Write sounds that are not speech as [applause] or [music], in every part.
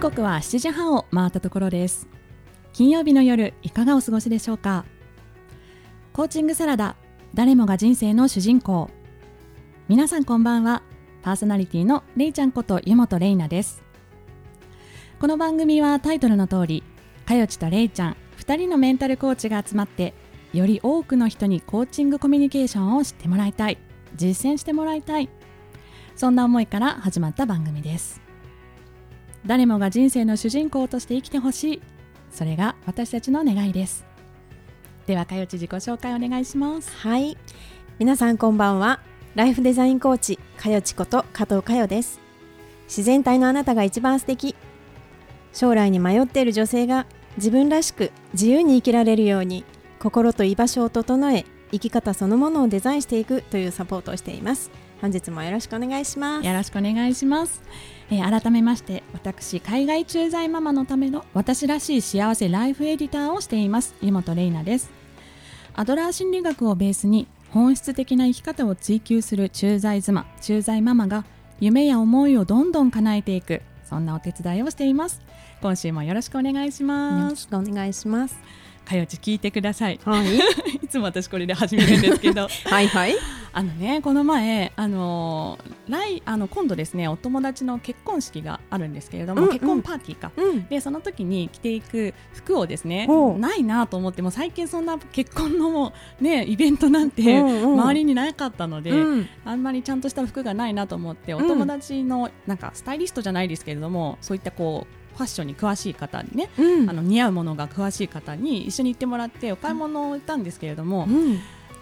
時刻は7時半を回ったところです。金曜日の夜いかがお過ごしでしょうか？コーチングサラダ誰もが人生の主人公。皆さんこんばんは。パーソナリティのれいちゃんこと湯本玲奈です。この番組はタイトルの通りかよちとれいちゃん2人のメンタルコーチが集まってより多くの人にコーチングコミュニケーションを知ってもらいたい。実践してもらいたい。そんな思いから始まった番組です。誰もが人生の主人公として生きてほしい。それが私たちの願いです。ではかよち自己紹介お願いします。はい。皆さんこんばんは。ライフデザインコーチかよちこと加藤かよです。自然体のあなたが一番素敵。将来に迷っている女性が自分らしく自由に生きられるように心と居場所を整え生き方そのものをデザインしていくというサポートをしています。本日もよろしくお願いします。よろしくお願いします、えー改めまして私海外駐在ママのための私らしい幸せライフエディターをしています湯本玲奈です。アドラー心理学をベースに本質的な生き方を追求する駐在妻駐在ママが夢や思いをどんどん叶えていくそんなお手伝いをしています。今週もよろしくお願いしよます。ろしくお願いします。かよち聞いてください。はい。[laughs] いつも私これで始めるんですけど。[laughs] はいはいあのねこの前あの来あの今度ですねお友達の結婚式があるんですけれども、うんうん。結婚パーティーか。うん。でその時に着ていく服をですねないなと思ってもう最近そんな結婚のもうねイベントなんて周りになかったので、うん。あんまりちゃんとした服がないなと思っておうん。友達のなんかスタイリストじゃないですけれどもそういったこうファッションに詳しい方にね、うん。あの似合うものが詳しい方に一緒に行ってもらってお買い物を行ったんですけれども、うん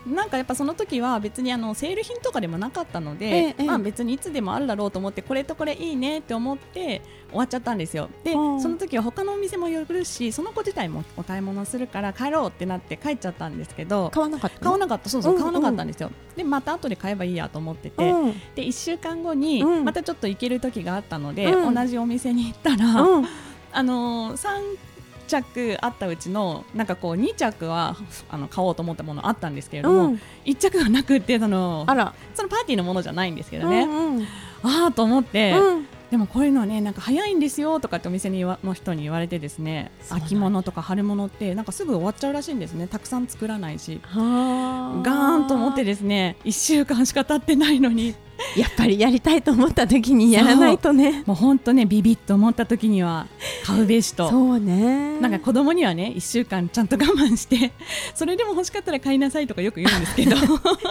なんかやっぱその時は別にあのセール品とかでもなかったので、ええええ。まあ別にいつでもあるだろうと思ってこれとこれいいねって思って終わっちゃったんですよ。でうんその時は他のお店も寄るしその子自体もお買い物するから帰ろうってなって帰っちゃったんですけど買わなかった買わなかった。そうそううん買わなかったんですよ、でまた後で買えばいいやと思ってて、うん。で1週間後にうん。またちょっと行ける時があったので、うん。同じお店に行ったら、うん。あのー、3着あったうちのなんかこう2着はあの買おうと思ったものあったんですけれども、うん。1着がなくってそのあら。そのパーティーのものじゃないんですけどね、うんうん。ああと思って、うん。でもこういうのはねなんか早いんですよとかってお店にの人に言われてですね秋物とか春物ってなんかすぐ終わっちゃうらしいんですね。たくさん作らないしはあ。ガーンと思ってですね1週間しか経ってないのにやっぱりやりたいと思った時にやらないとね。もう本当ねビビッと思った時には買うべしと。そうね。なんか子供にはね1週間ちゃんと我慢してそれでも欲しかったら買いなさいとかよく言うんですけど。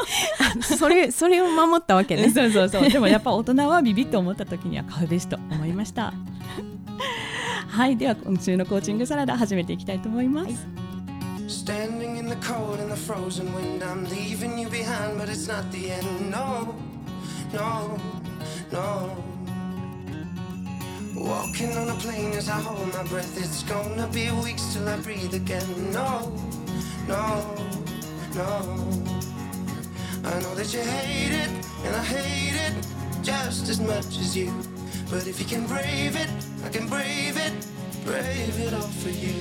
[laughs] それそれを守ったわけね。そうそうそう。でもやっぱ大人はビビッと思った時には買うべしと思いました。はいでは今週のコーチングサラダ始めていきたいと思います、Standing in the cold and the frozen wind, I'm leaving you behind, but it's not the end. No, no, no. Walking on a plane as I hold my breath, it's gonna be weeks till I breathe again. No, no, no. I know that you hate it, and I hate it just as much as you. But if you can brave it, I can brave it, brave it all for you.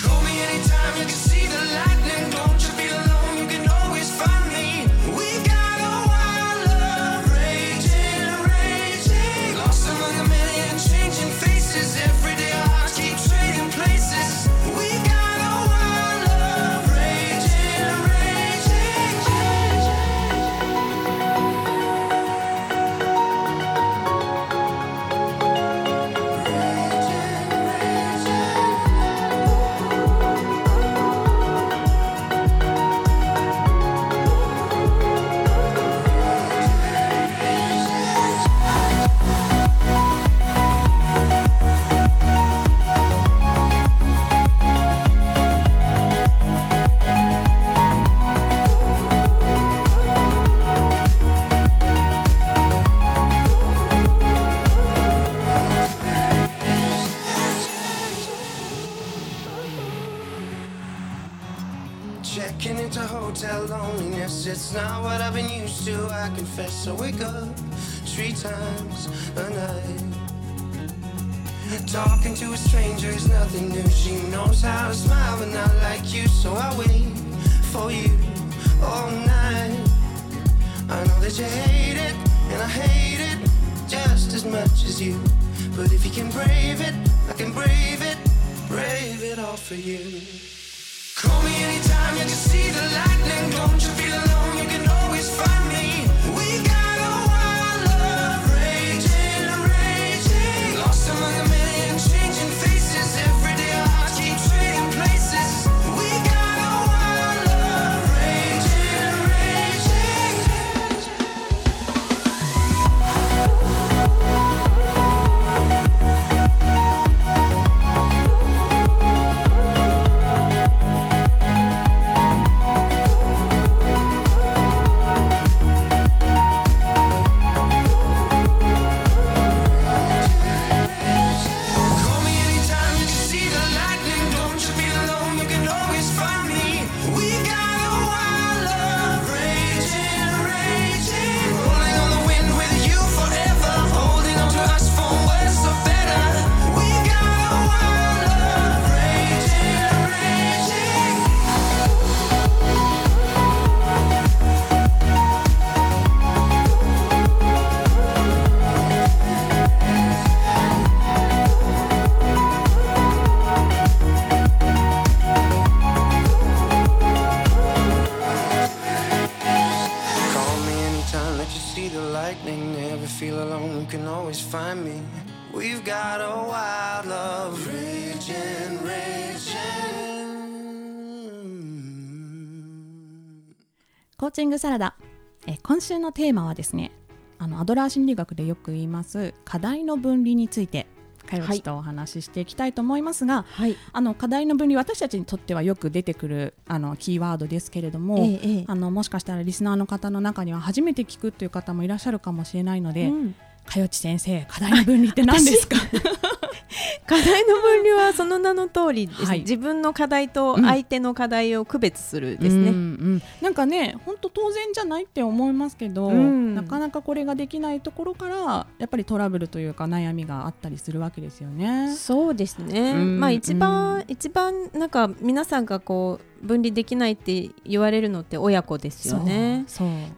Call me anytime you can see the lightning. Don't you be alone, you can always find me. Times a night. Talking to a stranger is nothing new. She knows how to smile, but not like you, so I wait for you all night. I know that you hate it, and I hate it just as much as you. But if you can brave it, I can brave it, brave it all for you. Call me anytime you can see the lightning. Don't you feel alone? You can always find ーチングサラダ。え今週のテーマはですねあのアドラー心理学でよく言います課題の分離についてかよちとお話ししていきたいと思いますが、はい。あの課題の分離私たちにとってはよく出てくるあのキーワードですけれども、ええええ。あのもしかしたらリスナーの方の中には初めて聞くという方もいらっしゃるかもしれないので、うん。かよち先生課題の分離って何ですか？課題の分離はその名の通りはい。自分の課題と相手の課題を区別するですね、うんうん。なんかね本当当然じゃないって思いますけど、うん。なかなかこれができないところからやっぱりトラブルというか悩みがあったりするわけですよね。そうですね、うんまあ一番、うん。一番なんか皆さんがこう分離できないって言われるのって親子ですよね。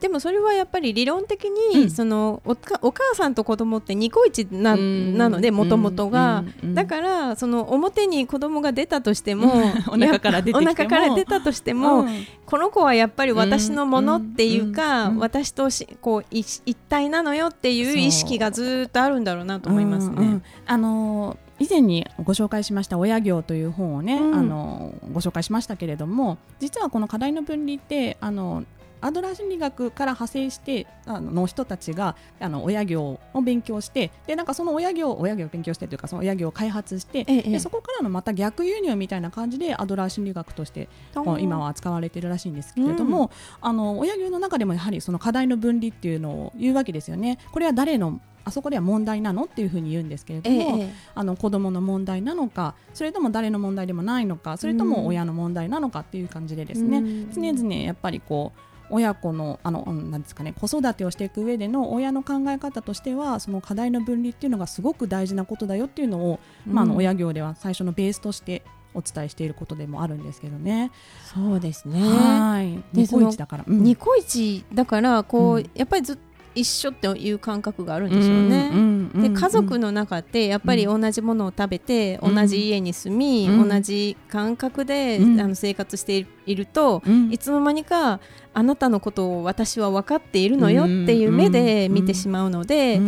でもそれはやっぱり理論的に、うん。そのお母さんと子供ってニコイチな,、うん。なのでもともとが、だからその表に子供が出たとしても [laughs] お腹から出てきても。お腹から出たとしても、うん。この子はやっぱり私のものっていうか、私としこう一一体なのよっていう意識がずーっとあるんだろうなと思いますね。あのー以前にご紹介しました「親業」という本をね、うん。あのーご紹介しましたけれども実はこの課題の分離ってあのアドラー心理学から派生してあのの人たちがあの親業を勉強してでなんかその親業親業を勉強してというかその親業を開発して、ええでそこからのまた逆輸入みたいな感じでアドラー心理学としてうん今は扱われているらしいんですけれども、あの親業の中でもやはりその課題の分離っていうのを言うわけですよね。これは誰のあそこでは問題なのっていうふうに言うんですけれども、えええあの子供の問題なのかそれとも誰の問題でもないのかそれとも親の問題なのかっていう感じでですね、うん常々やっぱりこう親子のあのうんなんですかね子育てをしていく上での親の考え方としてはその課題の分離っていうのがすごく大事なことだよっていうのを、まあ、あのうん親業では最初のベースとしてお伝えしていることでもあるんですけどね。そうですね。はい。でニコイチだから。うんニコイチだからこう、うんやっぱりずっ一緒っていう感覚があるんでしょうね。で家族の中ってやっぱり同じものを食べて、うん。同じ家に住み、うん。同じ感覚で、うん。あの生活していると、うん。いつの間にかあなたのことを私は分かっているのよっていう目で見てしまうので、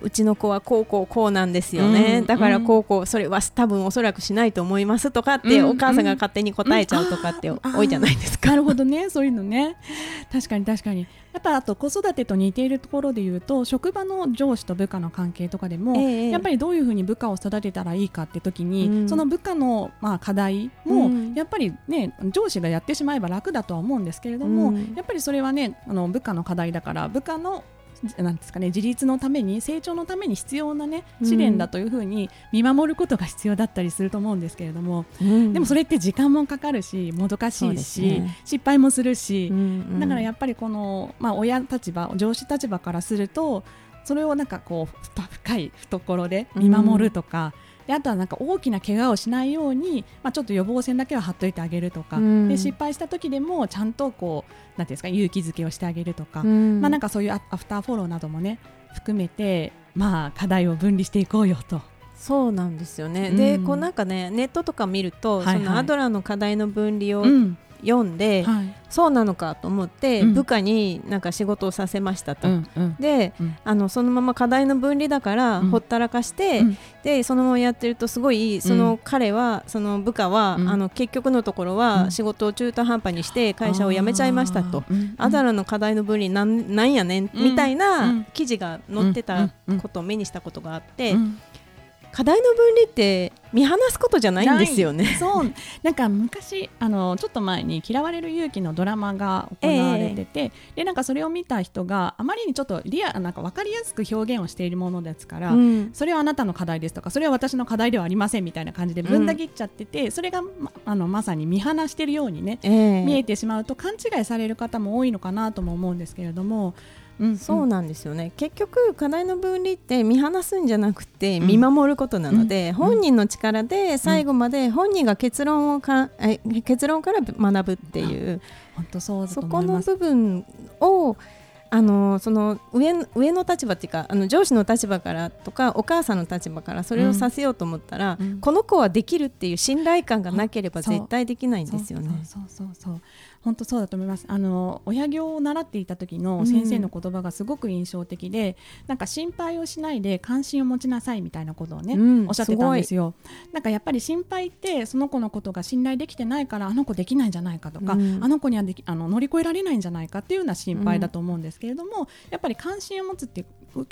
うちの子はこうこうこうなんですよね、うん。だからこうこうそれは多分おそらくしないと思いますとかって、うん。お母さんが勝手に答えちゃうとかってうん。多いじゃないですか。なるほどね、そういうのね。確かに確かに。やっぱあと子育てと似ているところで言うと、職場の上司と部下の関係とかでも、ええ。やっぱりどういうふうに部下を育てたらいいかって時に、うん。その部下のまあ課題も、うん。やっぱりね上司がやってしまえば楽だとは思うんですけれども、うんやっぱりそれはねあの部下の課題だから部下のなんですかね、自立のために成長のために必要な、ね、試練だというふうに見守ることが必要だったりすると思うんですけれども、でもそれって時間もかかるしもどかしいし、ね。失敗もするし、うん。だからやっぱりこの、まあ、親立場上司立場からするとそれをなんかこうふ深い懐で見守るとか、であとはなんか大きな怪我をしないように、まあ、ちょっと予防線だけは張っといてあげるとか、うん。で失敗した時でもちゃんとこうなんていうんですか勇気づけをしてあげるとか、うん。まあ、なんかそういうアアフターフォローなどもね含めて、まあ、課題を分離していこうよと。そうなんですよね、うん。でこうなんかねネットとか見ると、はいはい。そのアドラーの課題の分離をうん読んで、はい。そうなのかと思って、うん。部下になんか仕事をさせましたと。うんうん。で、うん。あのそのまま課題の分離だから、うん。ほったらかして、うん。でそのままやってるとすごいその彼は、その部下は、うん。あの結局のところうん。は仕事を中途半端にして会社を辞めちゃいましたと。あーうん。アダラの課題の分離なんなんやねん、うん。みたいうんな記事が載ってたうん。ことを目にしたことがあって、うん課題の分離って見放すことじゃないんですよね。そう。なんか昔あのちょっと前に「嫌われる勇気」のドラマが行われてて、でなんかそれを見た人があまりにちょっとリアなんか分かりやすく表現をしているものですから、うん。それはあなたの課題ですとかそれは私の課題ではありませんみたいな感じでぶんだ切っちゃってて、それがまあのまさに見放してるようにね、ええ。見えてしまうと勘違いされる方も多いのかなとも思うんですけれども、うん、そうなんですよね。結局課題の分離って見放すんじゃなくてうん。見守ることなので、うん。本人の力で最後まで本人が結論をかえ結論から学ぶっていう本当そうだとそこの思います。部分をあのその上上の立場っていうかあの上司の立場からとかお母さんの立場からそれをさせようと思ったら、うん。この子はできるっていう信頼感がなければ絶対できないんですよね。そうそうそう本当そうだと思います。あの親業を習っていた時の先生の言葉がすごく印象的で、なんか心配をしないで関心を持ちなさいみたいなことをね、うん。おっしゃってたんですよ。なんかやっぱり心配ってその子のことが信頼できてないからあの子できないんじゃないかとか、うん。あの子にはできあの乗り越えられないんじゃないかっていうような心配だと思うんですけれども、やっぱり関心を持つって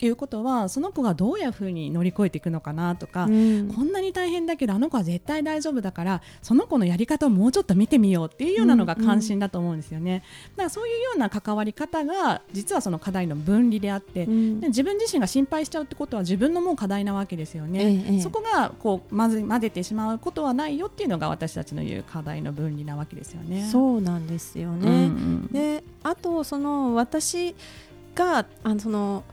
いうことはその子がどういうふうに乗り越えていくのかなとか、うんこんなに大変だけどあの子は絶対大丈夫だからその子のやり方をもうちょっと見てみようっていうようなのが関心だと思うんですよね。だからそういうような関わり方が実はその課題の分離であって、うんで自分自身が心配しちゃうってことは自分のもう課題なわけですよね。ええええそこがこう混ぜ混ぜてしまうことはないよっていうのが私たちの言う課題の分離なわけですよね。そうなんですよね。うんうんであとその私があのその、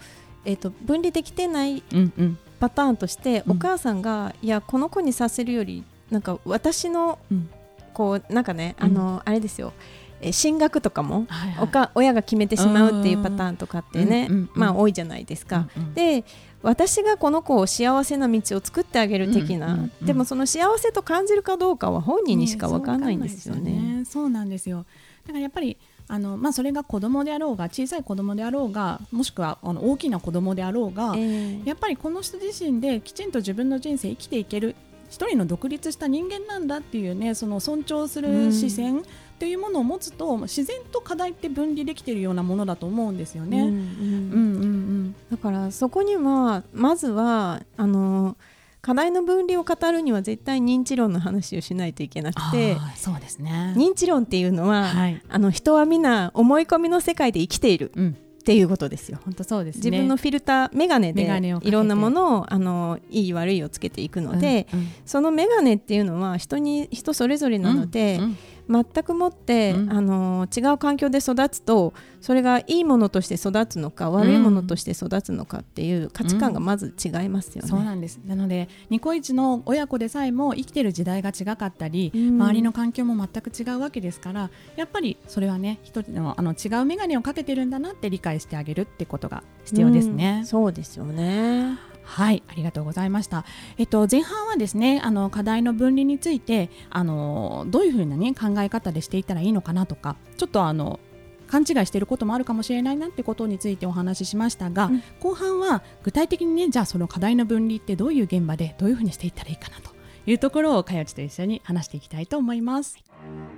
えー、と分離できてないうんうん。パターンとして、うん。お母さんがいやこの子にさせるよりなんか私の、うん。こうなんかねうん。あの、あれですよ。え進学とかも、はいはい。おか親が決めてしまうっていうパターンとかってね、うんうんうんまあ多いじゃないですか。うんうん。で私がこの子を幸せな道を作ってあげる的な、うんうんうんでもその幸せと感じるかどうかは本人にしか分かんないんですよね。そうわかんないですよそうなんですよ。だからやっぱりあのまあそれが子供であろうが小さい子供であろうがもしくはあの大きな子供であろうが、ええ。やっぱりこの人自身できちんと自分の人生生きていける一人の独立した人間なんだっていうねその尊重する視線っていうものを持つと、自然と課題って分離できているようなものだと思うんですよね。うんうん。うんうんうん。だからそこにはまずはあの課題の分離を語るには絶対認知論の話をしないといけなくてそうですね。認知論っていうのは、はい。あの人は皆思い込みの世界で生きているうん。っていうことですよ。本当そうですね。自分のフィルター眼鏡で眼鏡をかけていろんなものをあのいい悪いをつけていくので、うんうんその眼鏡っていうのは人に人それぞれなので、うんうん全くもって、うんあの違う環境で育つとそれがいいものとして育つのか悪いものとして育つのかっていう価値観がまず違いますよね。そうなんですなのでニコイチの親子でさえも生きてる時代が違かったり、うん周りの環境も全く違うわけですからやっぱりそれはね一人のあの違う眼鏡をかけてるんだなって理解してあげるってことが必要ですね。うんそうですよね。はい、ありがとうございました。えっと前半はですね、あの課題の分離について、あのどういうふうなね考え方でしていったらいいのかなとか、ちょっとあの勘違いしていることもあるかもしれないなってことについてお話ししましたが、うん後半は具体的にね、じゃあその課題の分離ってどういう現場でどういうふうにしていったらいいかなというところをかよちと一緒に話していきたいと思います。太陽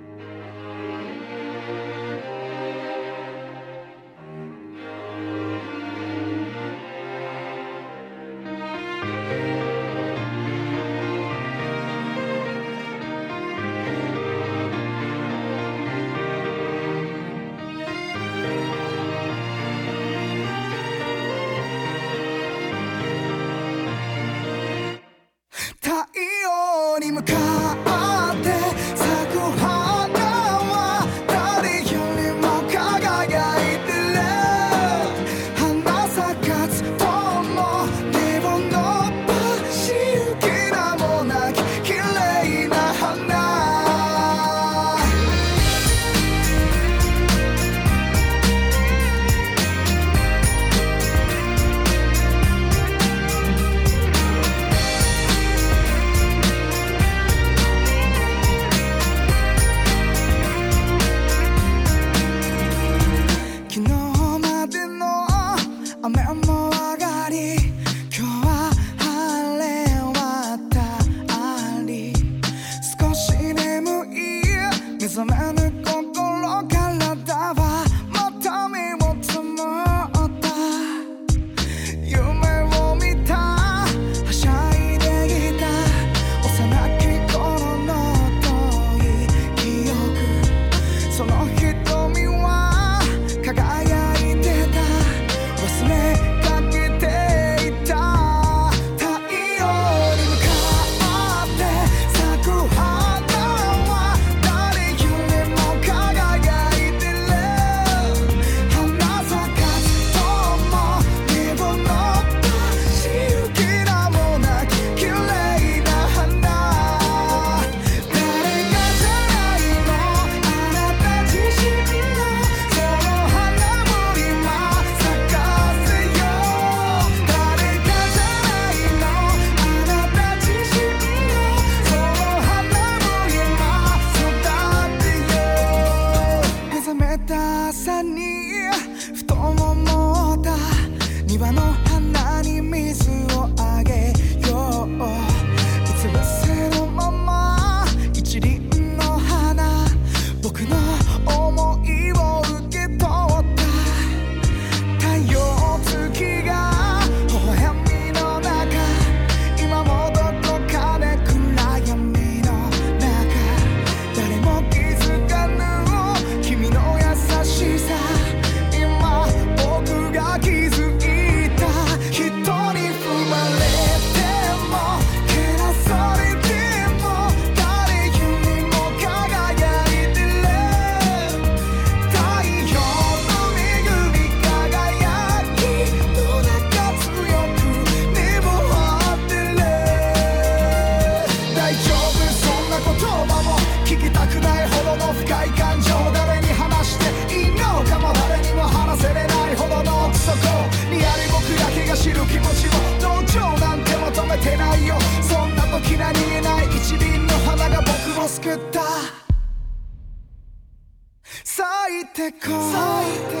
こ探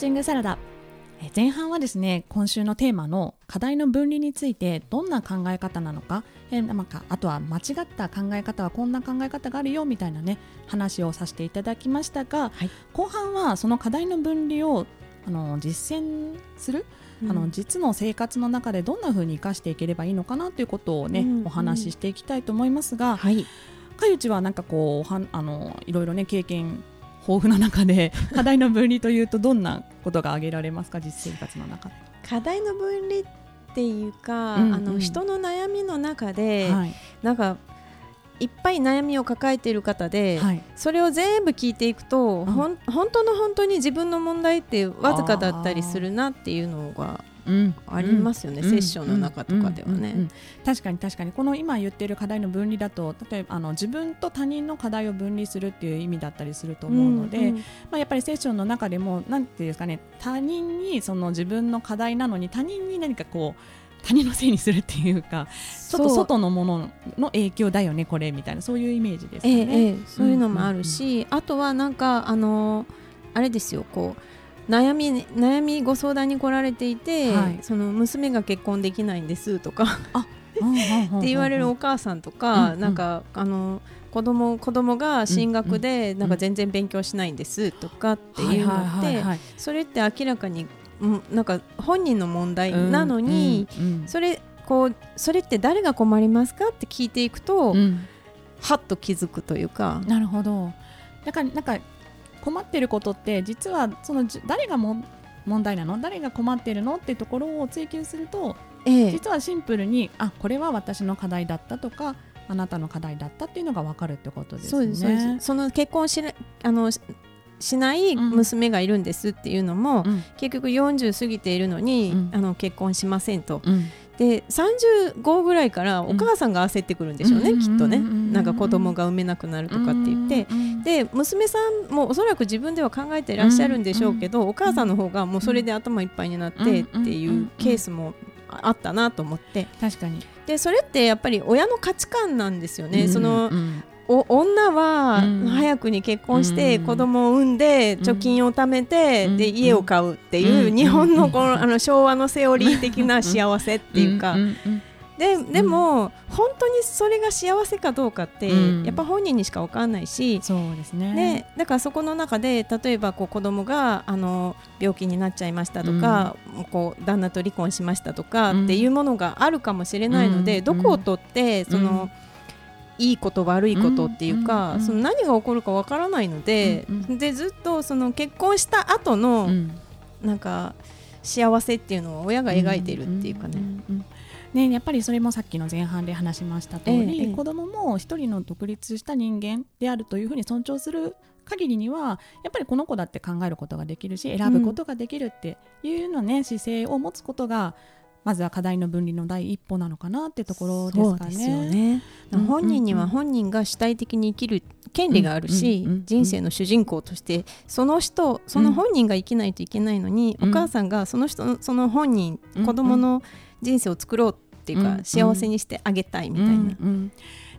チングサラダ。えー前半はですね今週のテーマの課題の分離についてどんな考え方なのか,、えーなんかあとは間違った考え方はこんな考え方があるよみたいなね話をさせていただきましたが、はい。後半はその課題の分離をあの実践する、あの実の生活の中でどんな風に生かしていければいいのかなということをね、うんお話ししていきたいと思いますが、はい。かゆちはなんかこうはんあのいろいろね経験豊富な中で [laughs] 課題の分離というとどんなことが挙げられますか？実生活の中。で。課題の分離っていうか、うんうん。あの人の悩みの中で、はい。なんかいっぱい悩みを抱えている方で、はい。それを全部聞いていくと、ん。ほん本当の本当に自分の問題ってわずかだったりするなっていうのがうんありますよね、セッションの中とかではね。うんうんうん確かに確かに。この今言っている課題の分離だと例えばあの自分と他人の課題を分離するっていう意味だったりすると思うので、うんうんまあ、やっぱりセッションの中でもなんていうんですかね他人にその自分の課題なのに他人に何かこう他人のせいにするっていうかちょっと外のものの影響だよねこれみたいなそういうイメージですかね。ええええそういうのもあるし、あとはなんかあのあれですよこう悩み悩みご相談に来られていて、はい。その娘が結婚できないんですとか。っって言われるお母さんとか、うんうん。なんかあの子供子供が進学でなんか全然勉強しないんですとかっていうのってそれって明らかにうんなんか本人の問題なのに、それこうそれって誰が困りますかって聞いていくと、はっと気づくというか。なるほど。だからなんか困ってることって実はそのじ誰がも問題なの？誰が困ってるのっていうところを追求するとええ。実はシンプルにあこれは私の課題だったとかあなたの課題だったっていうのが分かるってことですね。そうですその結婚しなあのししない娘がいるんですっていうのも、うん。結局40過ぎているのに、うん。あの結婚しませんと。うん。で35ぐらいからお母さんが焦ってくるんでしょうね、うん。きっとね、なんか子供が産めなくなるとかって言って、うんで娘さんもおそらく自分では考えてらっしゃるんでしょうけど、お母さんの方がもうそれで頭いっぱいになってっていうケースもあったなと思って。確かに。でそれってやっぱり親の価値観なんですよね。そのうん。お女はうん。早くに結婚してうん。子供を産んでうん。貯金を貯めてうん。で家を買うっていううん。日本のこのあの昭和のセオリー的な幸せっていうかんんうん。ででも本当にそれが幸せかどうかってうん。やっぱ本人にしか分かんないしそうですね。ね、だからそこの中で例えばこう子供があの病気になっちゃいましたとか、こう旦那と離婚しましたとかうん。っていうものがあるかもしれないので、うん。どこをとってその、うん。いいこと悪いことっていうか、うん。その何が起こるかわからないので、うん。うん。でずっとその結婚した後の、うん。なんか幸せっていうのを親が描いてるっていうかね。んんうんね、やっぱりそれもさっきの前半で話しました通り、ええええ。子供も一人の独立した人間であるというふうに尊重する限りにはやっぱりこの子だって考えることができるし選ぶことができるっていうのね、姿勢を持つことがまずは課題の分離の第一歩なのかなってところですかね。ね。うん本人にはうん本人が主体的に生きる権利があるし、うん。うんうん人生の主人公としてその人その本人が生きないといけないのに、うん。お母さんがその人のその本人、うん。子供の人生を作ろうっていうか、うん幸せにしてあげたいみたいな。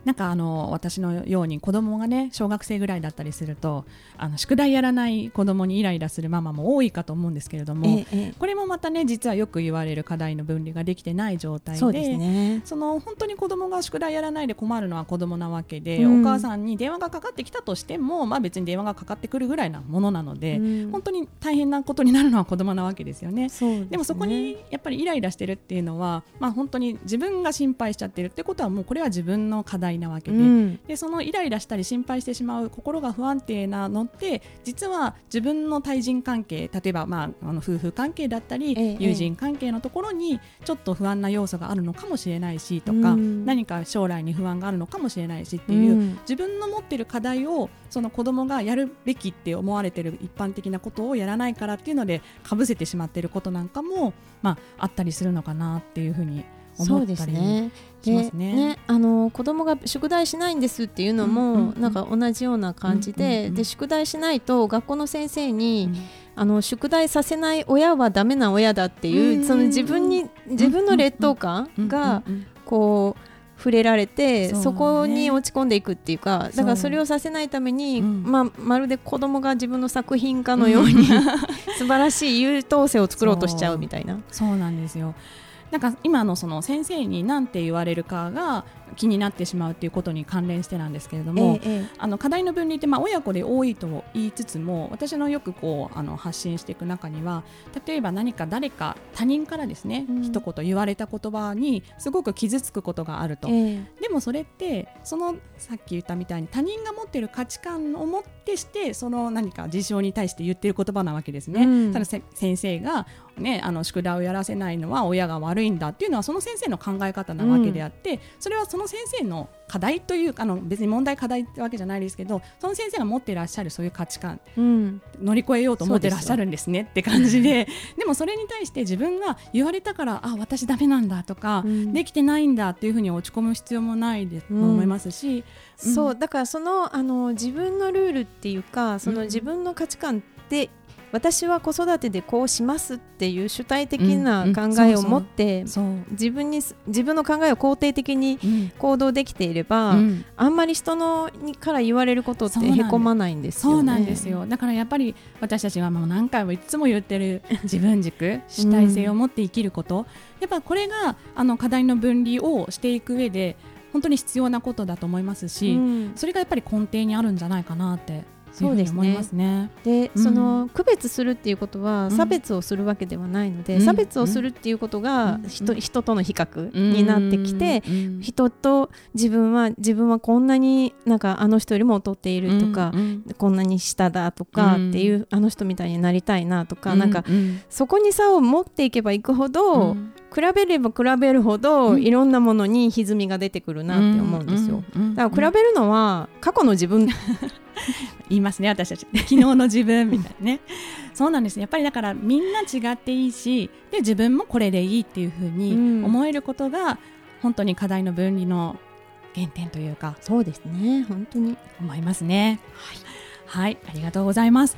なんかあの私のように子供がね小学生ぐらいだったりするとあの宿題やらない子供にイライラするママも多いかと思うんですけれども、えええこれもまたね実はよく言われる課題の分離ができてない状態でね。その本当に子供が宿題やらないで困るのは子供なわけで、うんお母さんに電話がかかってきたとしても、まあ、別に電話がかかってくるぐらいなものなので、うん本当に大変なことになるのは子供なわけですよね。ですねでもそこにやっぱりイライラしてるっていうのは、まあ、本当に自分が心配しちゃってるってことはもうこれは自分の課題なわけで,、うん。でそのイライラしたり心配してしまう心が不安定なのって実は自分の対人関係例えば、まあ、あの夫婦関係だったり、ええ友人関係のところにちょっと不安な要素があるのかもしれないしとか、うん。何か将来に不安があるのかもしれないしっていう、うん。自分の持ってる課題をその子供がやるべきって思われてる一般的なことをやらないからっていうのでかぶせてしまってることなんかも、まあ、あったりするのかなっていうふうにそうで思ったり。すね。しますね。あの子供が宿題しないんですっていうのも、うんうんうんなんか同じような感じで、うんうんうんで宿題しないと学校の先生に、うん。あの宿題させない親はダメな親だっていう、うんその自分に自分の劣等感がこう触れられて、そうね。そこに落ち込んでいくっていうかだからそれをさせないために、うん。まあ、まるで子供が自分の作品家のように [laughs] 素晴らしい優等生を作ろうとしちゃうみたいな。そうなんですよなんか今のその先生に何て言われるかが気になってしまうっていうことに関連してなんですけれども、ええあの課題の分離ってまあ親子で多いと言いつつも私のよくこうあの発信していく中には例えば何か誰か他人からですね、うん。一言言われた言葉にすごく傷つくことがあると、ええ。でもそれってそのさっき言ったみたいに他人が持っている価値観をもってしてその何か事象に対して言ってる言葉なわけですね。うん。ただせ先生が、ね、あの宿題をやらせないのは親が悪いんだっていうのはその先生の考え方なわけであって、それはその先生の課題というあの別に問題課題ってわけじゃないですけどその先生が持っていらっしゃるそういう価値観うん。乗り越えようと思ってらっしゃるんですねって感じで [laughs] でもそれに対して自分が言われたからあ私ダメなんだとか、うん。できてないんだっていうふうに落ち込む必要もないと思いますし、うん。そうだからそのあの自分のルールっていうかそのうん自分の価値観って、私は子育てでこうしますっていう主体的な考えを持って、自分にす自分の考えを肯定的にうん。行動できていれば、うん。あんまり人のにから言われることってへこまないんですよね。そうなんですよ。だからやっぱり私たちはもう何回もいつも言ってる [laughs] 自分軸主体性を持って生きること、やっぱこれがあの課題の分離をしていく上で本当に必要なことだと思いますし、うん。それがやっぱり根底にあるんじゃないかなってそうですね。ね。で、うん。その区別するっていうことはん。差別をするわけではないので、うん。差別をするっていうことがうん。人,、人との比較になってきて、うん。人と自分は自分はこんなになんかあの人よりも劣っているとか、うん。こんなに下だとかうん。っていう、あの人みたいになりたいなとか、うん。なんかうん。そこに差を持っていけばいくほど、うん。比べれば比べるほど、うん。いろんなものに歪みが出てくるなって思うんですよ。だから比べるのは過去の自分 [laughs] 言いますね私たち。[laughs] 昨日の自分みたいなね。そうなんです。やっぱりだからみんな違っていいしで自分もこれでいいっていうふうにうん。思えることが、本当に課題の分離の原点というかそうですね。本当に。思いますね。はい、ありがとうございます。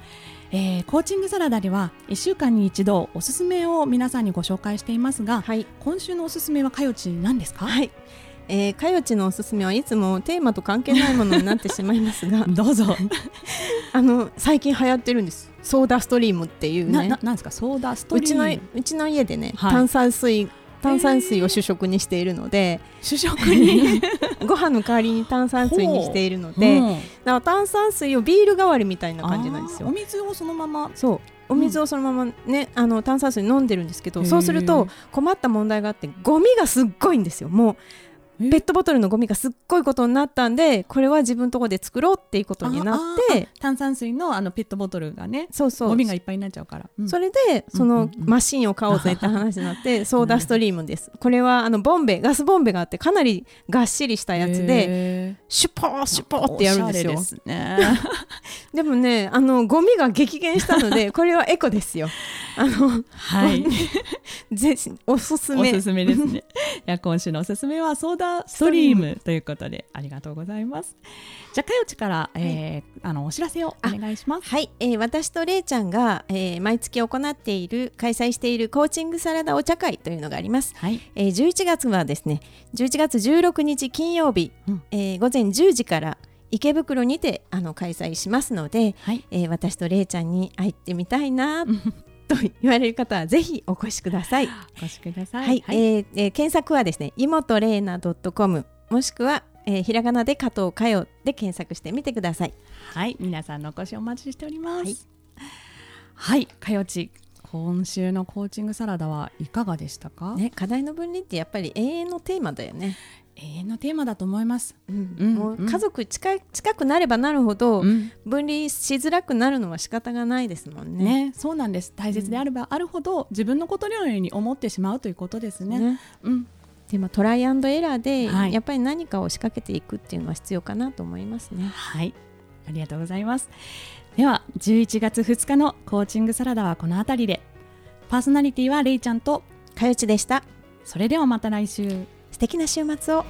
えーコーチングサラダでは1週間に一度おすすめを皆さんにご紹介していますが、はい。今週のおすすめはかよち何ですか、はいえー、かよちのおすすめはいつもテーマと関係ないものになってしまいますが。[laughs] どうぞ。[laughs] あの最近流行ってるんです。ソーダストリームっていうね。なななんですか？ソーダストリーム。うちの家でね、はい。炭酸水炭酸水を主食にしているので、主食に？[laughs] ご飯の代わりに炭酸水にしているので、うん。だから炭酸水をビール代わりみたいな感じなんですよ。お水をそのまま？そう。お水をそのままね、あの炭酸水飲んでるんですけど、そうすると困った問題があってゴミがすっごいんですよ。もうえペットボトルのゴミがすっごいことになったんでこれは自分のところで作ろうっていうことになって炭酸水のあのペットボトルがねそうそう。ゴミがいっぱいになっちゃうから、うん。それでそのマシンを買おうぜって話になって [laughs] ソーダストリームです。これはあのボンベガスボンベがあってかなりがっしりしたやつでへシュポーーシュポーってやるんですよ。ですね。でもねあのゴミが激減したので [laughs] これはエコですよ。あのはい。[laughs] ぜおすすめ。おすすめですね。いや今週のおすすめはソーダストリーム。ということでありがとうございます。じゃあかよちから、えーあのお知らせをお願いします。はい、えー私とれいちゃんが、えー毎月行っている開催しているコーチングサラダお茶会というのがあります、はい。えー11月はですね11月16日金曜日、うん。えー午前10時から池袋にてあの開催しますので、はい。えー私とれいちゃんに会ってみたいな [laughs] と言われる方はぜひお越しください。お越しくださいはい、えーえー検索はですね、いもとれいな .com もしくは、えーひらがなで加藤かよで検索してみてください。はい、皆さんのお越しお待ちしております。はいはい、かよち、今週のコーチングサラダはいかがでしたか？ね、課題の分離ってやっぱり永遠のテーマだよね。永遠のテーマだと思います。うんうんもううん家族近い近くなればなるほど、うん分離しづらくなるのは仕方がないですもんね。ね、そうなんです。大切であればあるほど、自分のことのように思ってしまうということですね。ねうん、でもトライアンドエラーで、はいやっぱり何かを仕掛けていくっていうのは必要かなと思いますね。はい、ありがとうございます。では、11月2日のコーチングサラダはこのあたりで。パーソナリティはれいちゃんと、かよちでした。それではまた来週。素敵な週末を。